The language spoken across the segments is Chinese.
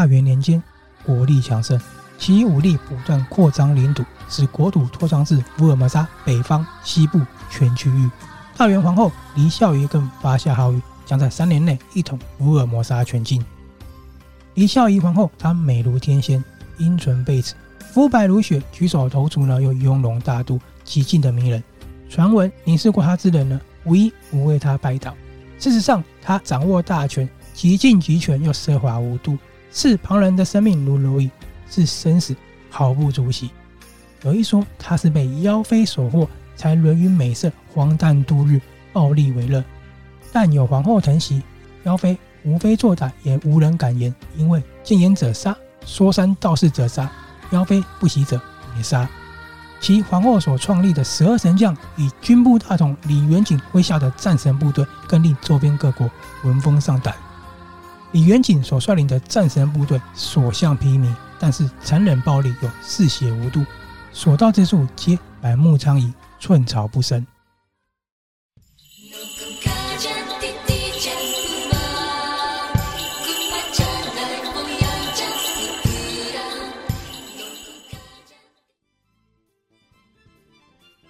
大元年间，国力强盛，其武力不断扩张领土，使国土扩张至福尔摩沙北方、西部全区域。大元皇后黎孝仪更发下豪语，将在三年内一统福尔摩沙全境。黎孝仪皇后她美如天仙，英唇贝齿，肤白如雪，举手投足呢又雍容大度，极尽的迷人。传闻凝视过她之人呢，无一不为她拜倒。事实上，她掌握大权，极尽集权又奢华无度，视旁人的生命如蝼蚁，视生死毫不足惜。有一说，他是被妖妃所惑。才沦于美色，荒诞度日，暴力为乐。但有皇后疼惜，妖妃无非作歹，也无人敢言。因为谏言者杀，说三道四者杀，妖妃不喜者也杀。其皇后所创立的十二神将，以军部大统李元景麾下的战神部队，更令周边各国闻风丧胆。李元景所率领的战神部队所向披靡，但是残忍暴力又嗜血无度，所到之处皆满目疮痍。寸草不生。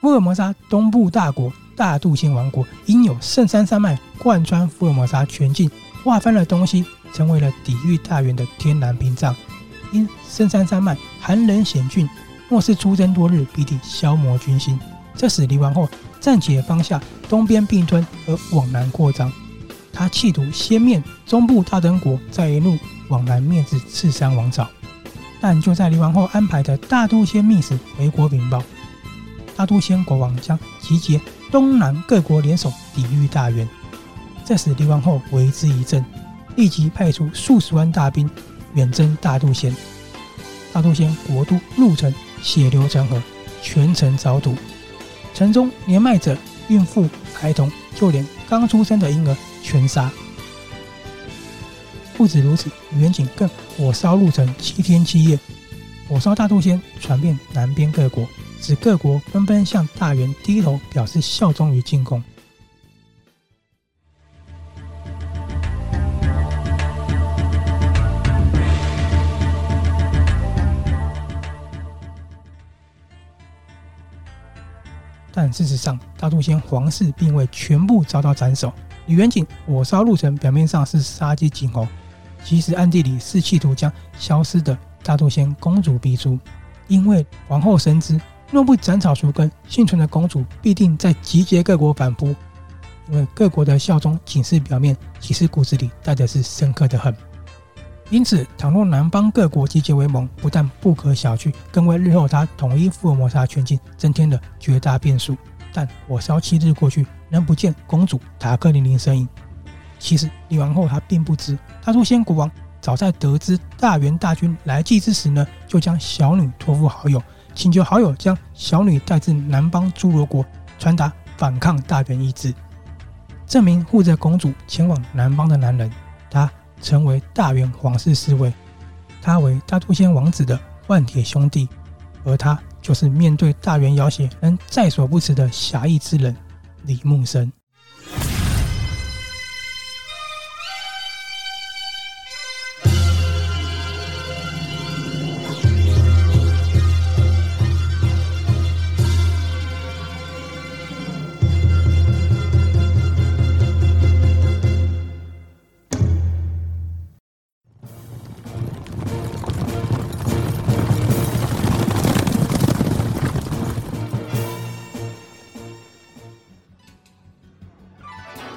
福尔摩沙东部大国大肚仙王国，因有圣山山脉贯穿福尔摩沙全境，划分了东西，成为了抵御大元的天然屏障。因深山山脉寒冷险峻，若是出征多日，必定消磨军心。这使黎王后暂且放下东边并吞而往南扩张，他企图先灭中部大登国，再一路往南灭至赤山王朝。但就在黎王后安排的大都仙密使回国禀报，大都仙国王将集结东南各国联手抵御大元。这使黎王后为之一振，立即派出数十万大兵远征大肚仙。大肚仙国都鹿城血流成河，全城遭屠。城中年迈者、孕妇、孩童，就连刚出生的婴儿全杀。不止如此，远景更火烧鹿城七天七夜，火烧大肚仙传遍南边各国，使各国纷纷向大元低头表示效忠于进贡。但事实上，大肚仙皇室并未全部遭到斩首。李元景火烧鹿城，表面上是杀鸡儆猴，其实暗地里是企图将消失的大肚仙公主逼出。因为皇后深知，若不斩草除根，幸存的公主必定在集结各国反扑。因为各国的效忠仅是表面，其实骨子里带的是深刻的恨。因此，倘若南方各国集结为盟，不但不可小觑，更为日后他统一福尔摩沙全境增添了绝大变数。但火烧七日过去，仍不见公主塔克林林身影。其实，李王后她并不知，她说先国王早在得知大元大军来济之时呢，就将小女托付好友，请求好友将小女带至南方诸罗国，传达反抗大元意志。这名护着公主前往南方的男人，成为大元皇室侍卫，他为大都仙王子的万铁兄弟，而他就是面对大元要挟仍在所不辞的侠义之人李木生。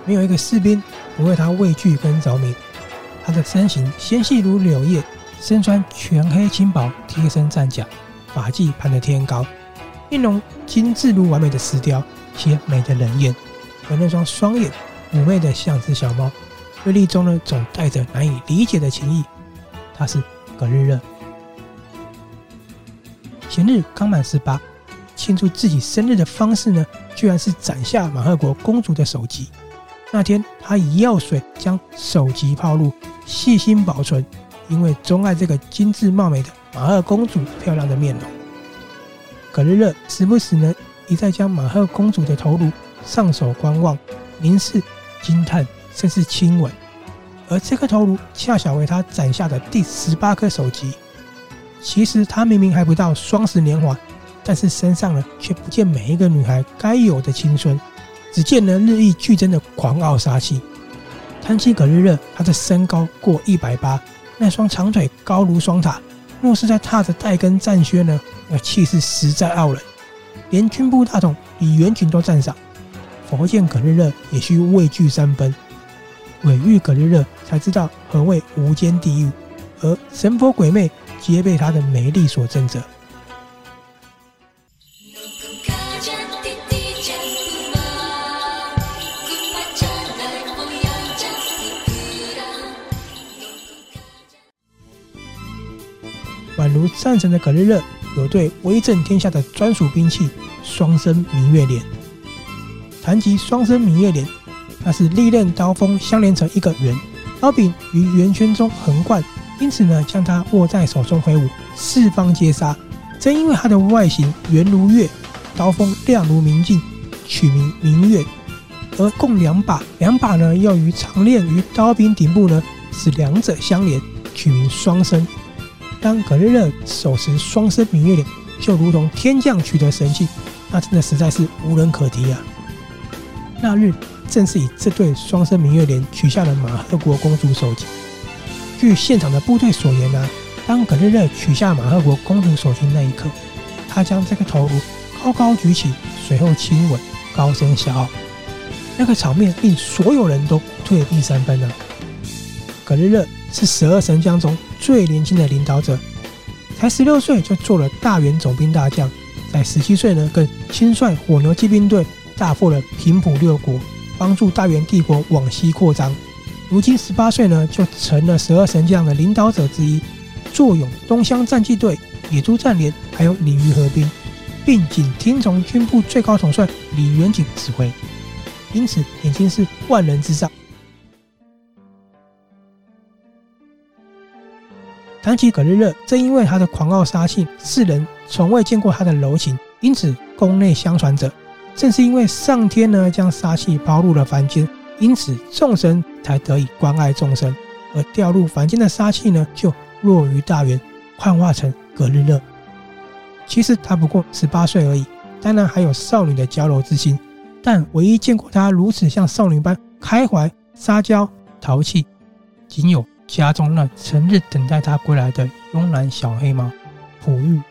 没有一个士兵不为他畏惧跟着迷。他的身形纤细如柳叶，身穿全黑轻薄，贴身战甲，发髻盘得天高，面容精致如完美的石雕，且美得人艳。而那双双眼妩媚得像只小猫，锐利中呢总带着难以理解的情意。他是葛日热。前日刚满十八，庆祝自己生日的方式呢，居然是斩下马赫国公主的首级。那天，他以药水将首级泡入，细心保存，因为钟爱这个精致貌美的马赫公主漂亮的面容。葛日乐时不时呢，一再将马赫公主的头颅上手观望、凝视、惊叹，甚至亲吻。而这颗头颅恰巧为他斩下的第十八颗首级。其实他明明还不到双十年华，但是身上呢却不见每一个女孩该有的青春，只见呢日益剧增的狂傲杀气。谈起葛日热，他的身高过一百八，那双长腿高如双塔，若是在踏着带跟战靴呢，那气势实在傲人，连军部大统李元群都赞赏。佛见葛日热也需畏惧三分，毁誉葛日热才知道何谓无间地狱，而神佛鬼魅皆被他的美丽所震慑。宛如战神的葛日热，有对威震天下的专属兵器——双生明月镰。谈及双生明月镰，那是利刃刀锋相连成一个圆，刀柄于圆圈中横贯，因此呢，将它握在手中挥舞，四方皆杀。正因为它的外形圆如月，刀锋亮如明镜，取名明月。而共两把，两把呢又于长链与刀柄顶部呢，使两者相连，取名双生。当葛日勒手持双生明月镰，就如同天降取得神器，那真的实在是无人可敌啊！那日正是以这对双生明月镰取下了马赫国公主首级。据现场的部队所言啊，当葛日勒取下马赫国公主首级那一刻，他将这个头颅高高举起，随后亲吻，高声笑傲。那个场面令所有人都退避三分啊！葛日勒是十二神将中最年轻的领导者，才十六岁就做了大元总兵大将，在十七岁呢，更亲率火牛骑兵队。大破了平埔六国，帮助大元帝国往西扩张。如今十八岁呢，就成了十二神将的领导者之一，坐拥东乡战骑队、野猪战连，还有鲤鱼合兵，并仅听从军部最高统帅李元景指挥，因此已经是万人之上。谈起葛日热，正因为他的狂傲杀气，世人从未见过他的柔情，因此宫内相传着。正是因为上天呢将杀气抛入了凡间，因此众神才得以关爱众生，而掉入凡间的杀气呢就落于大元，幻化成葛日热。其实他不过十八岁而已，当然还有少女的娇柔之心，但唯一见过他如此像少女般开怀、撒娇、淘气，仅有家中那成日等待他归来的慵懒小黑猫璞玉。